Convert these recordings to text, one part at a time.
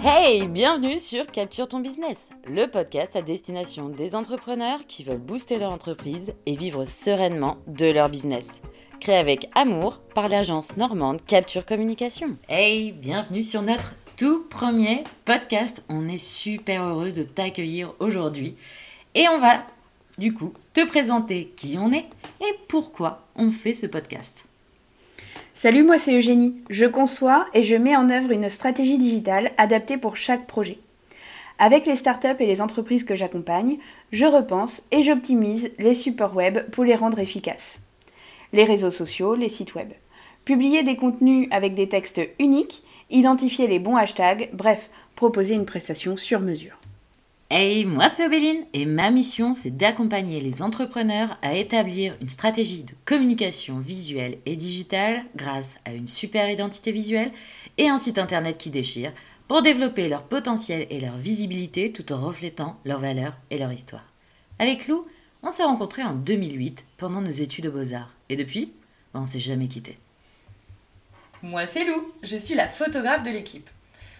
Hey, bienvenue sur Capture ton business, le podcast à destination des entrepreneurs qui veulent booster leur entreprise et vivre sereinement de leur business. Créé avec amour par l'agence normande Capture Communication. Hey, bienvenue sur notre tout premier podcast. On est super heureuse de t'accueillir aujourd'hui et on va du coup te présenter qui on est et pourquoi on fait ce podcast. Salut, moi c'est Eugénie. Je conçois et je mets en œuvre une stratégie digitale adaptée pour chaque projet. Avec les startups et les entreprises que j'accompagne, je repense et j'optimise les supports web pour les rendre efficaces. Les réseaux sociaux, les sites web. Publier des contenus avec des textes uniques, identifier les bons hashtags, bref, proposer une prestation sur mesure. Hey, moi c'est Obéline et ma mission c'est d'accompagner les entrepreneurs à établir une stratégie de communication visuelle et digitale grâce à une super identité visuelle et un site internet qui déchire pour développer leur potentiel et leur visibilité tout en reflétant leurs valeurs et leur histoire. Avec Lou, on s'est rencontrés en 2008 pendant nos études aux beaux-arts et depuis, on s'est jamais quittés. Moi c'est Lou, je suis la photographe de l'équipe.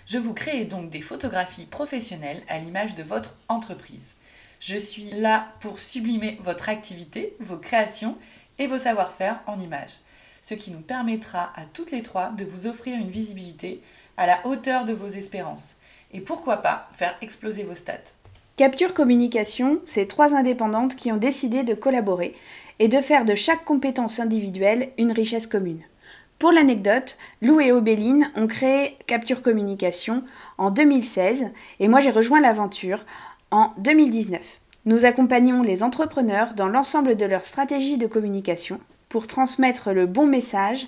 Je vous crée donc des photographies professionnelles à l'image de votre entreprise. Je suis là pour sublimer votre activité, vos créations et vos savoir-faire en images, ce qui nous permettra à toutes les trois de vous offrir une visibilité à la hauteur de vos espérances et pourquoi pas faire exploser vos stats. Capture Communication, c'est trois indépendantes qui ont décidé de collaborer et de faire de chaque compétence individuelle une richesse commune. Pour l'anecdote, Lou et Obéline ont créé Capture Communication en 2016 et moi j'ai rejoint l'aventure en 2019. Nous accompagnons les entrepreneurs dans l'ensemble de leur stratégie de communication pour transmettre le bon message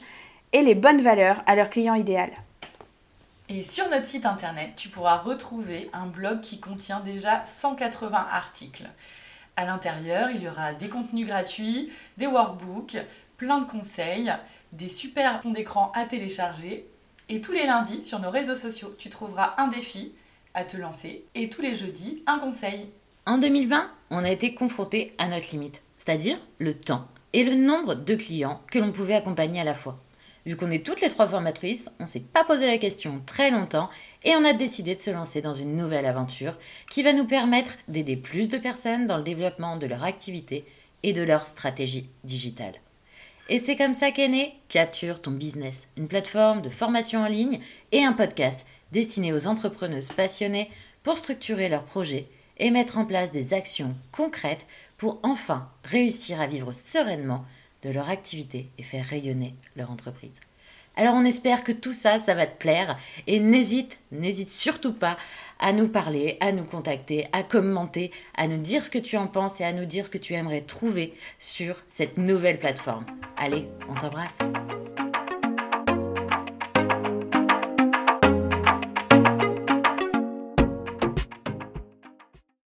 et les bonnes valeurs à leur client idéal. Et sur notre site internet, tu pourras retrouver un blog qui contient déjà 180 articles. À l'intérieur, il y aura des contenus gratuits, des workbooks, plein de conseils des super fonds d'écran à télécharger. Et tous les lundis, sur nos réseaux sociaux, tu trouveras un défi à te lancer. Et tous les jeudis, un conseil. En 2020, on a été confronté à notre limite, c'est-à-dire le temps et le nombre de clients que l'on pouvait accompagner à la fois. Vu qu'on est toutes les trois formatrices, on s'est pas posé la question très longtemps et on a décidé de se lancer dans une nouvelle aventure qui va nous permettre d'aider plus de personnes dans le développement de leur activité et de leur stratégie digitale. Et c'est comme ça qu'est né Capture ton business, une plateforme de formation en ligne et un podcast destiné aux entrepreneuses passionnées pour structurer leurs projets et mettre en place des actions concrètes pour enfin réussir à vivre sereinement de leur activité et faire rayonner leur entreprise. Alors on espère que tout ça, ça va te plaire et n'hésite, n'hésite surtout pas à nous parler, à nous contacter, à commenter, à nous dire ce que tu en penses et à nous dire ce que tu aimerais trouver sur cette nouvelle plateforme. Allez, on t'embrasse.